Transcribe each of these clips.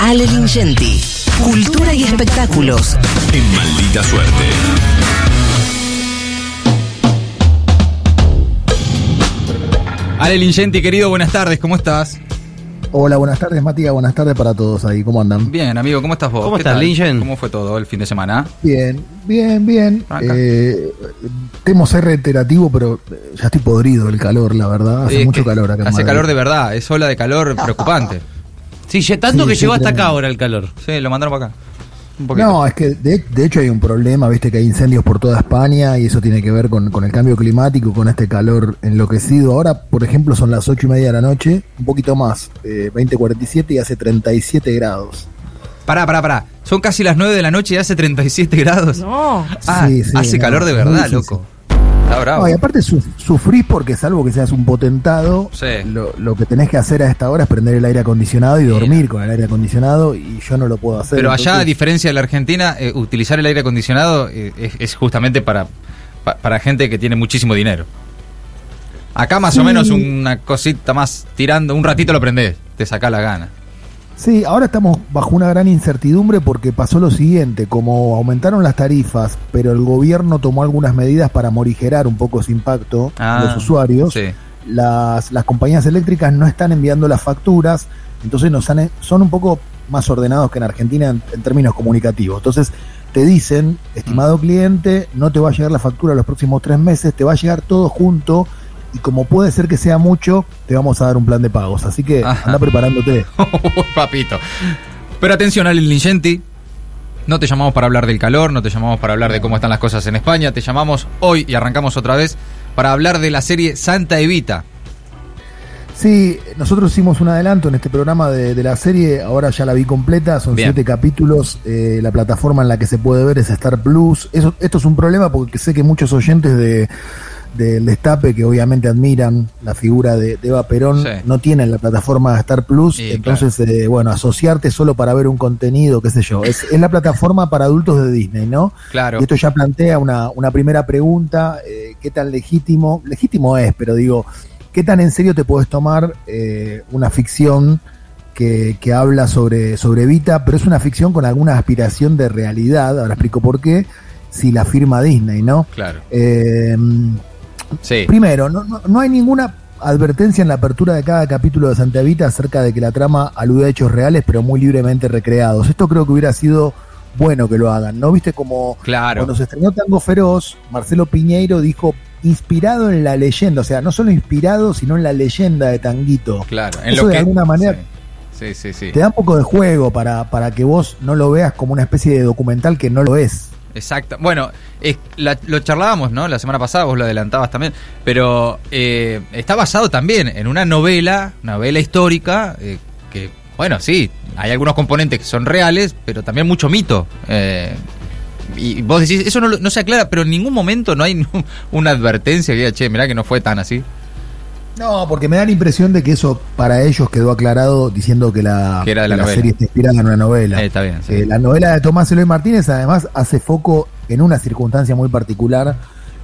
Ale Lingenti. Cultura y espectáculos. En maldita suerte. Ale Lingenti, querido, buenas tardes, ¿cómo estás? Hola, buenas tardes, Matías. Buenas tardes para todos ahí. ¿Cómo andan? Bien, amigo, ¿cómo estás vos? ¿Cómo ¿Qué estás? Lingen? ¿Cómo fue todo el fin de semana? Bien, bien, bien. Acá. Eh, temo ser reiterativo, pero ya estoy podrido del calor, la verdad. Hace mucho calor acá. en Hace calor de verdad, es ola de calor preocupante. Sí, ya- tanto Sí, que sí, llegó hasta acá ahora el calor. Sí, lo mandaron para acá. No, es que de, de hecho hay un problema, viste que hay incendios por toda España y eso tiene que ver con, con el cambio climático, con este calor enloquecido. Ahora, por ejemplo, son las ocho y media de la noche, un poquito más, eh, 20.47 y hace 37 grados. Pará, pará, pará. Son casi las 9 de la noche y hace 37 grados. No. Ah, Sí, sí, hace no, calor de verdad, loco. Está bravo. No, y aparte su- sufrís porque salvo que seas un potentado, Sí. lo, lo que tenés que hacer a esta hora es prender el aire acondicionado y Sí. dormir con el aire acondicionado y yo no lo puedo hacer. Pero allá, a diferencia de la Argentina, eh, utilizar el aire acondicionado eh, es, es justamente para, pa- para gente que tiene muchísimo dinero. Acá más o menos una cosita más tirando, un ratito lo prendés, te saca la gana. Sí, ahora estamos bajo una gran incertidumbre porque pasó lo siguiente, como aumentaron las tarifas, pero el gobierno tomó algunas medidas para morigerar un poco ese impacto Ah, los usuarios, Sí. las, las compañías eléctricas no están enviando las facturas, entonces nos han- son un poco más ordenados que en Argentina en, en términos comunicativos. Entonces te dicen, Mm. estimado cliente, no te va a llegar la factura los próximos tres meses, te va a llegar todo junto y como puede ser que sea mucho, te vamos a dar un plan de pagos. Así que Ajá. anda preparándote. Papito. Pero atención, Allen Lingenti. No te llamamos para hablar del calor, no te llamamos para hablar de cómo están las cosas en España. Te llamamos hoy y arrancamos otra vez para hablar de la serie Santa Evita. Sí, nosotros hicimos un adelanto en este programa de, de la serie, ahora ya la vi completa, son Bien. siete capítulos, eh, la plataforma en la que se puede ver es Star Plus. Eso, esto es un problema porque sé que muchos oyentes de del Destape, que obviamente admiran la figura de, de Eva Perón, Sí. no tienen la plataforma Star Plus, Sí, entonces, eh, bueno, asociarte solo para ver un contenido, qué sé yo, es, es la plataforma para adultos de Disney, ¿no? Claro. Y esto ya plantea una, una primera pregunta, eh, ¿qué tan legítimo? Legítimo es, pero digo, ¿qué tan en serio te puedes tomar eh, una ficción que, que habla sobre, sobre Evita, pero es una ficción con alguna aspiración de realidad, ahora explico por qué, si la firma Disney, ¿no? Claro. Eh, Sí. Primero, no, no, no hay ninguna advertencia en la apertura de cada capítulo de Santa Evita acerca de que la trama alude a hechos reales, pero muy libremente recreados. Esto creo que hubiera sido bueno que lo hagan, ¿no? Viste como Claro. cuando se estrenó Tango Feroz, Marcelo Piñeiro dijo inspirado en la leyenda, o sea, no solo inspirado, sino en la leyenda de Tanguito. Claro. En Eso lo de que, alguna manera Sí, sí, sí. sí. te da un poco de juego para, para que vos no lo veas como una especie de documental que no lo es. Exacto. Bueno, es- la- lo charlábamos, ¿no? La semana pasada, vos lo adelantabas también. Pero eh, está basado también en una novela, novela histórica, eh, que, bueno, sí, hay algunos componentes que son reales, pero también mucho mito. Eh, y vos decís, eso no, no se aclara, pero en ningún momento no hay una advertencia que diga, che, mirá que no fue tan así. No, porque me da la impresión de que eso para ellos quedó aclarado diciendo que la, Que la serie está inspirada en una novela. Eh, está bien, sí. Eh, la novela de Tomás Eloy Martínez además hace foco en una circunstancia muy particular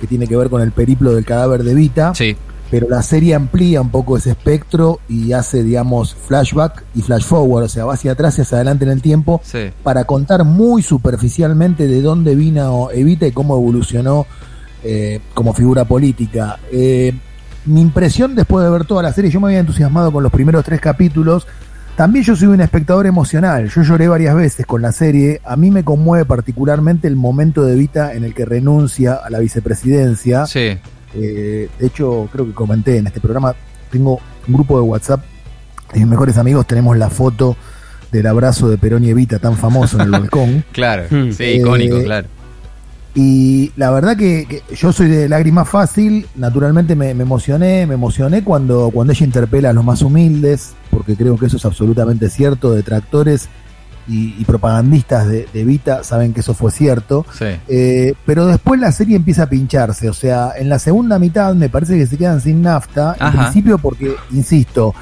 que tiene que ver con el periplo del cadáver de Vita, Sí, pero la serie amplía un poco ese espectro y hace, digamos, flashback y flash forward, o sea, va hacia atrás y hacia adelante en el tiempo sí. para contar muy superficialmente de dónde vino Evita y cómo evolucionó eh, como figura política. Eh, mi impresión después de ver toda la serie, yo me había entusiasmado con los primeros tres capítulos. También yo soy un espectador emocional. Yo lloré varias veces con la serie. A mí me conmueve particularmente el momento de Evita en el que renuncia a la vicepresidencia. Sí. Eh, de hecho, creo que comenté en este programa, tengo un grupo de WhatsApp de mis mejores amigos, tenemos la foto del abrazo de Perón y Evita tan famoso en el balcón. Claro. Hmm. Sí, icónico, Eh, claro. Y la verdad que, que yo soy de lágrima fácil, naturalmente me, me emocioné, me emocioné cuando, cuando ella interpela a los más humildes, porque creo que eso es absolutamente cierto, detractores y, y propagandistas de, de Evita saben que eso fue cierto. Sí. Eh, pero después la serie empieza a pincharse, o sea, en la segunda mitad me parece que se quedan sin nafta, en Ajá. principio porque, insisto,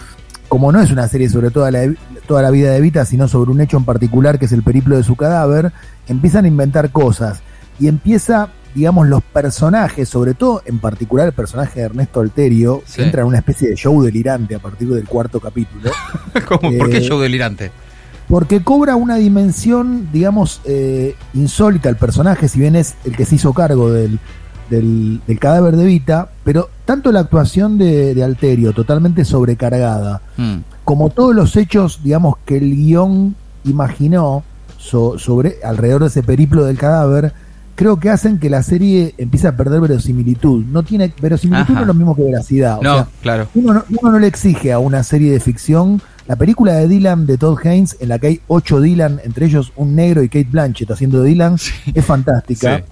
como no es una serie sobre toda la, toda la vida de Evita, sino sobre un hecho en particular que es el periplo de su cadáver, empiezan a inventar cosas y empieza, digamos, los personajes, sobre todo en particular el personaje de Ernesto Alterio, Sí. que entra en una especie de show delirante a partir del cuarto capítulo. ¿Cómo? ¿Por qué eh, show delirante? porque cobra una dimensión, digamos, eh, insólita el personaje, si bien es el que se hizo cargo del, del, del cadáver de Vita, pero tanto la actuación de, de Alterio, totalmente sobrecargada, Mm. como todos los hechos, digamos, que el guion imaginó so- sobre alrededor de ese periplo del cadáver, creo que hacen que la serie empiece a perder verosimilitud. No tiene verosimilitud Ajá. no es lo mismo que veracidad. O No, sea, claro. uno no, uno no le exige a una serie de ficción. La película de Dylan de Todd Haynes, en la que hay ocho Dylan, entre ellos un negro y Kate Blanchett haciendo Dylan, es fantástica. Sí.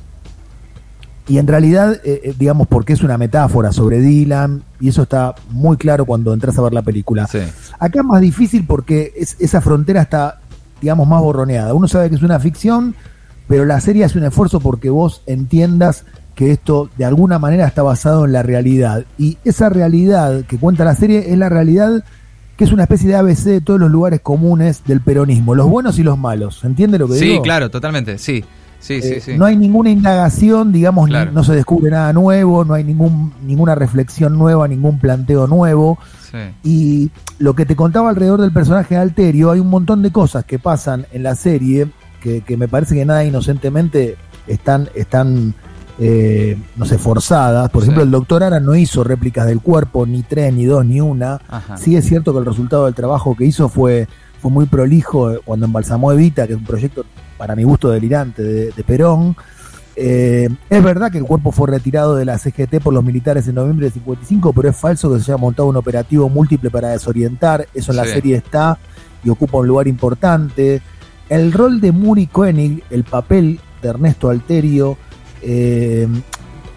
Y en realidad, eh, eh, digamos, porque es una metáfora sobre Dylan, y eso está muy claro cuando entras a ver la película. Sí. Acá es más difícil porque es- esa frontera está, digamos, más borroneada. Uno sabe que es una ficción, pero la serie hace un esfuerzo porque vos entiendas que esto de alguna manera está basado en la realidad. Y esa realidad que cuenta la serie es la realidad que es una especie de ABC de todos los lugares comunes del peronismo, los buenos y los malos. ¿Se entiende lo que Sí, digo? claro, totalmente. Sí, sí, sí, Eh, sí. No hay ninguna indagación, digamos, ni- no se descubre nada nuevo, no hay ningún, ninguna reflexión nueva, ningún planteo nuevo. Sí. Y lo que te contaba alrededor del personaje de Alterio, hay un montón de cosas que pasan en la serie que, que me parece que nada inocentemente están, están eh, no sé, forzadas. Por Sí. ejemplo, el doctor Ara no hizo réplicas del cuerpo, ni tres, ni dos, ni una. Ajá. Sí es cierto que el resultado del trabajo que hizo fue, fue muy prolijo eh, cuando embalsamó Evita, que es un proyecto para mi gusto delirante de, de Perón. Eh, es verdad que el cuerpo fue retirado de la CGT por los militares en noviembre de 55, pero es falso que se haya montado un operativo múltiple para desorientar. Eso en la serie está y ocupa un lugar importante. El rol de Muri Koenig, el papel de Ernesto Alterio, eh,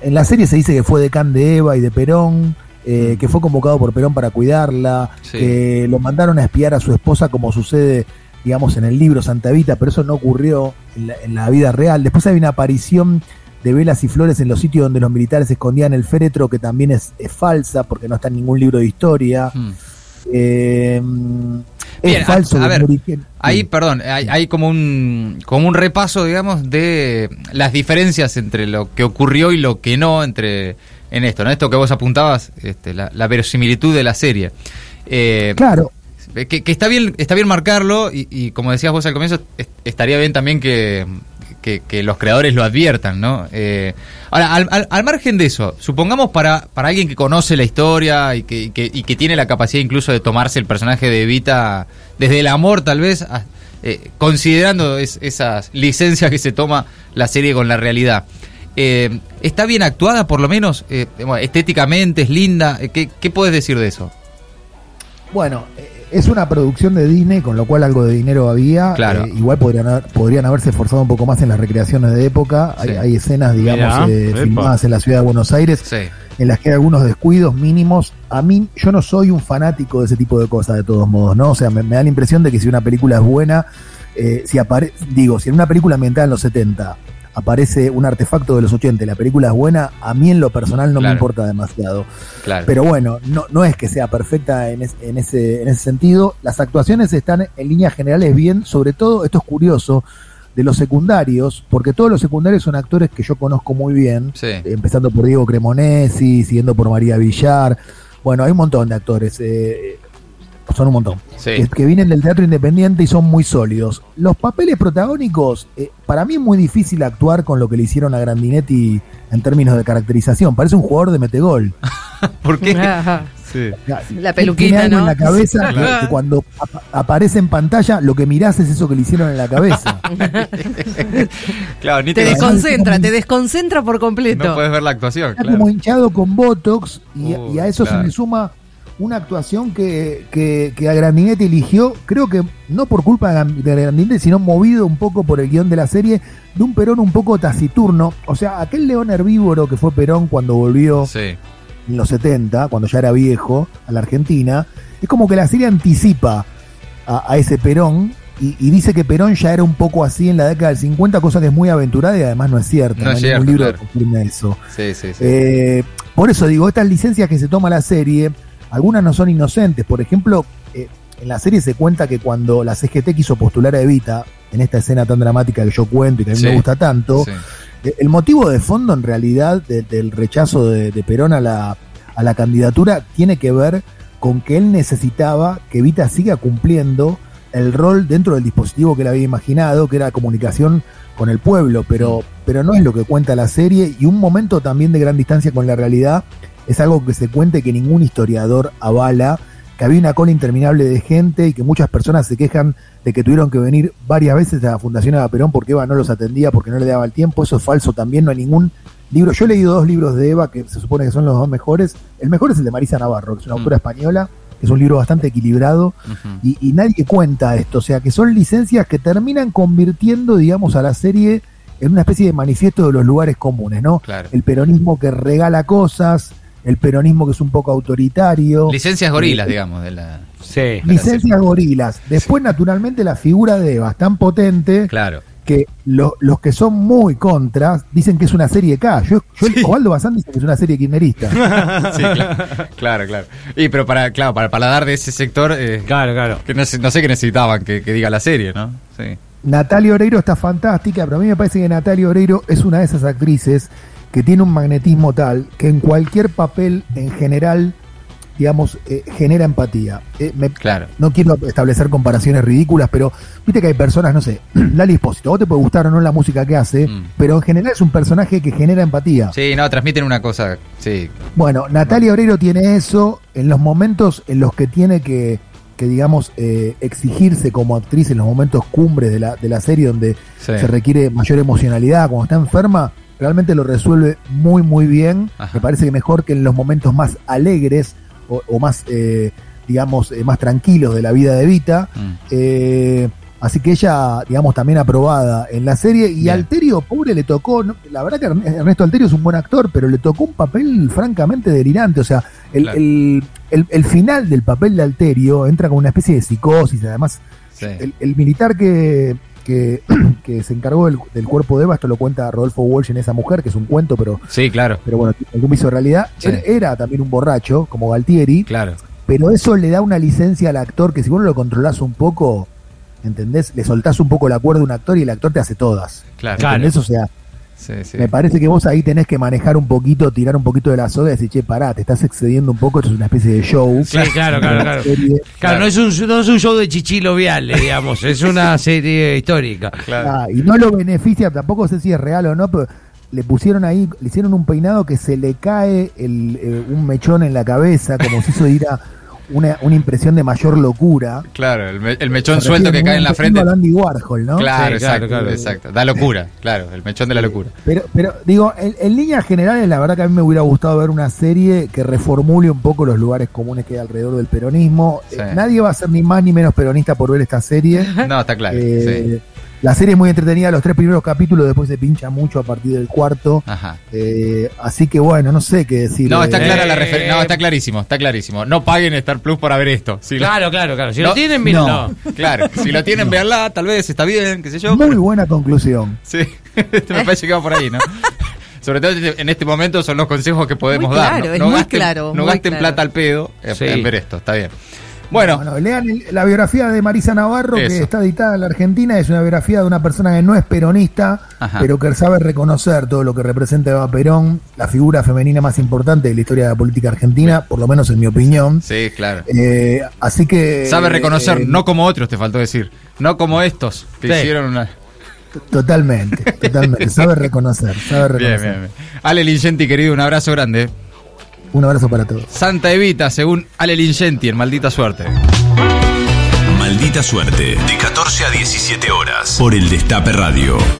en la serie se dice que fue decán de Eva y de Perón, eh, que fue convocado por Perón para cuidarla, Sí. que lo mandaron a espiar a su esposa como sucede, digamos, en el libro Santa Evita, pero eso no ocurrió en la, en la vida real. Después hay una aparición de velas y flores en los sitios donde los militares escondían el féretro, que también es, es falsa, porque no está en ningún libro de historia. Mm. Eh, Bien, a- falso. a que ver, Ahí, perdón, hay, hay como un como un repaso, digamos, de las diferencias entre lo que ocurrió y lo que no entre en esto, ¿no? Esto que vos apuntabas, este, la, la verosimilitud de la serie. Eh, Claro, que, que está bien está bien marcarlo y, y como decías vos al comienzo es- estaría bien también que, que- los creadores lo adviertan no Eh, ahora al, margen de eso supongamos para para alguien que conoce la historia y que, y que, tiene la capacidad incluso de tomarse el personaje de Evita desde el amor tal vez a- eh, considerando es- esas licencias que se toma la serie con la realidad. Eh, está bien actuada por lo menos Eh, estéticamente es linda ¿qué, qué puedes decir de eso Bueno, es una producción de Disney, con lo cual algo de dinero había. Claro. Eh, igual podrían, haber- podrían haberse esforzado un poco más en las recreaciones de época. Hay, Sí. hay escenas, digamos, eh, filmadas en la ciudad de Buenos Aires, sí en las que hay algunos descuidos mínimos. A mí, yo no soy un fanático de ese tipo de cosas, de todos modos, ¿no? O sea, me, me da la impresión de que si una película es buena, eh, si apare digo, si en una película ambientada en los 70 aparece un artefacto de los 80 y la película es buena, a mí en lo personal no Claro. me importa demasiado. claro Pero bueno, no, no es que sea perfecta en, es- en, ese, en ese sentido. Las actuaciones están en líneas generales bien, sobre todo, esto es curioso, de los secundarios, porque todos los secundarios son actores que yo conozco muy bien, sí empezando por Diego Cremonesi, siguiendo por María Villar. Bueno, hay un montón de actores, eh, son un montón, Sí. que, que vienen del teatro independiente y son muy sólidos. Los papeles protagónicos, eh, para mí es muy difícil actuar con lo que le hicieron a Grandinetti en términos de caracterización. Parece un jugador de metegol. ¿Por qué? Sí. La Tiene peluquita, algo ¿no? en la cabeza que- Claro. que, cuando ap- aparece en pantalla lo que mirás es eso que le hicieron en la cabeza. Claro, ni Te te, desconcentra, te desconcentra por completo. no puedes ver la actuación, Está claro. como hinchado con Botox y, Uh, y a eso claro. se le suma una actuación que, que, que a Grandinetti eligió, creo que no por culpa de Grandinetti, sino movido un poco por el guion de la serie, de un Perón un poco taciturno. O sea, aquel león herbívoro que fue Perón cuando volvió Sí, en los 70, cuando ya era viejo, a la Argentina, es como que la serie anticipa a, a ese Perón y, y dice que Perón ya era un poco así en la década del 50, cosa que es muy aventurada y además no es cierta. No es cierto, libro claro. que eso. sí, sí. sí. Eh, por eso digo, estas licencias que se toma la serie, algunas no son inocentes. Por ejemplo, eh, en la serie se cuenta que cuando la CGT quiso postular a Evita, en esta escena tan dramática que yo cuento y que a mí Sí. me gusta tanto, Sí. eh, el motivo de fondo en realidad de- del rechazo de, de Perón a la, a la candidatura tiene que ver con que él necesitaba que Evita siga cumpliendo el rol dentro del dispositivo que él había imaginado, que era comunicación con el pueblo, pero, pero no es lo que cuenta la serie y un momento también de gran distancia con la realidad es algo que se cuente que ningún historiador avala, que había una cola interminable de gente y que muchas personas se quejan de que tuvieron que venir varias veces a la Fundación Eva Perón porque Eva no los atendía, porque no le daba el tiempo, eso es falso también, no hay ningún libro, yo he leído dos libros de Eva que se supone que son los dos mejores, el mejor es el de Marisa Navarro, que es una Mm. autora española, que es un libro bastante equilibrado, y, y nadie cuenta esto, o sea que son licencias que terminan convirtiendo, digamos, a la serie en una especie de manifiesto de los lugares comunes, ¿no? Claro. El peronismo que regala cosas, el peronismo que es un poco autoritario. Licencias gorilas, Eh, digamos, de la. Sí. Licencias gorilas. Después, naturalmente, la figura de Eva es tan potente Claro. que lo- los que son muy contras dicen que es una serie K. Yo, yo Osvaldo Bazán dice que es una serie kirchnerista. Sí, claro, claro, claro. Y pero para, claro, para el paladar de ese sector, eh, Claro, claro. que no, sé, no sé qué necesitaban que, que diga la serie, ¿no? Sí. Natalia Oreiro está fantástica, pero a mí me parece que Natalia Oreiro es una de esas actrices que tiene un magnetismo tal que en cualquier papel en general, digamos, eh, genera empatía. Eh, me- Claro. No quiero establecer comparaciones ridículas, pero viste que hay personas, no sé, Lali Espósito, vos te puede gustar o no la música que hace, Mm. pero en general es un personaje que genera empatía. Sí, no, transmiten una cosa, sí. Bueno, Natalia Oreiro tiene eso en los momentos en los que tiene que, que digamos, eh, exigirse como actriz, en los momentos cumbres de la, de la serie donde Sí. se requiere mayor emocionalidad, cuando está enferma, realmente lo resuelve muy, muy bien. Ajá. Me parece que mejor que en los momentos más alegres o, o más, eh, digamos, eh, más tranquilos de la vida de Vita. Mm. Eh, así que ella, digamos, también aprobada en la serie. Y Bien. Alterio, pobre, le tocó. ¿no? La verdad que Ernesto Alterio es un buen actor, pero le tocó un papel francamente delirante. O sea, el, Claro. el- el- el final del papel de Alterio entra con una especie de psicosis. Además, Sí. el, el militar que, que, que se encargó del, del cuerpo de Eva, esto lo cuenta Rodolfo Walsh en esa mujer, que es un cuento, pero, Sí, claro, pero bueno, algún de realidad. Sí. Él era también un borracho, como Galtieri, claro. pero eso le da una licencia al actor que si vos no lo controlás un poco, ¿entendés? Le soltás un poco la cuerda a un actor y el actor te hace todas. Claro. Claro. ¿Entendés? O sea, Sí, sí. me parece que vos ahí tenés que manejar un poquito, tirar un poquito de la soga y decir, che, pará, te estás excediendo un poco, esto es una especie de show. Sí, claro, claro, claro. Serie. Claro, no es un, no es un show de Chichilo Viale, digamos, es una serie histórica. Claro. Ah, y no lo beneficia, tampoco sé si es real o no, pero le pusieron ahí, le hicieron un peinado que se le cae el, eh, un mechón en la cabeza, como si eso diera una, una impresión de mayor locura. Claro, el, me- el mechón suelto que cae en la frente. Andy Warhol, ¿no? Claro, Sí, exacto, claro. exacto. Da locura, claro, el mechón de la locura. Pero, pero digo, en, en líneas generales, la verdad que a mí me hubiera gustado ver una serie que reformule un poco los lugares comunes que hay alrededor del peronismo. Sí. Eh, nadie va a ser ni más ni menos peronista por ver esta serie. No, está claro. Eh, sí. La serie es muy entretenida, los tres primeros capítulos, después se pincha mucho a partir del cuarto. Ajá. Eh, así que bueno, no sé qué decir. No, está Eh, clara la referencia. No, está clarísimo, está clarísimo. No paguen Star Plus para ver esto. Si lo- Claro, claro, claro. Si No, lo tienen, mírenlo. Claro, si lo tienen, véanla, tal vez está bien, qué sé yo. Muy pero- buena conclusión. Sí, me parece que va por ahí, ¿no? Sobre todo en este momento son los consejos que podemos Muy dar. claro, ¿no? es No muy gasten, claro, no muy gasten claro. plata al pedo en, Sí. en ver esto, está bien. Bueno, Bueno, lean el- la biografía de Marisa Navarro, Eso. que está editada en la Argentina. Es una biografía de una persona que no es peronista, Ajá. pero que sabe reconocer todo lo que representa Eva Perón, la figura femenina más importante de la historia de la política argentina, por lo menos en mi opinión. sí, claro. Eh, así que. Sabe reconocer, eh, no como otros, te faltó decir. No como estos que Sí. hicieron una. Totalmente, totalmente. sabe reconocer, sabe Bien, reconocer. bien, bien. Ale Lingenti, querido, un abrazo grande. Un abrazo para todos. Santa Evita, según Ale Lingenti, en Maldita Suerte. Maldita suerte. De 14 a 17 horas. Por el Destape Radio.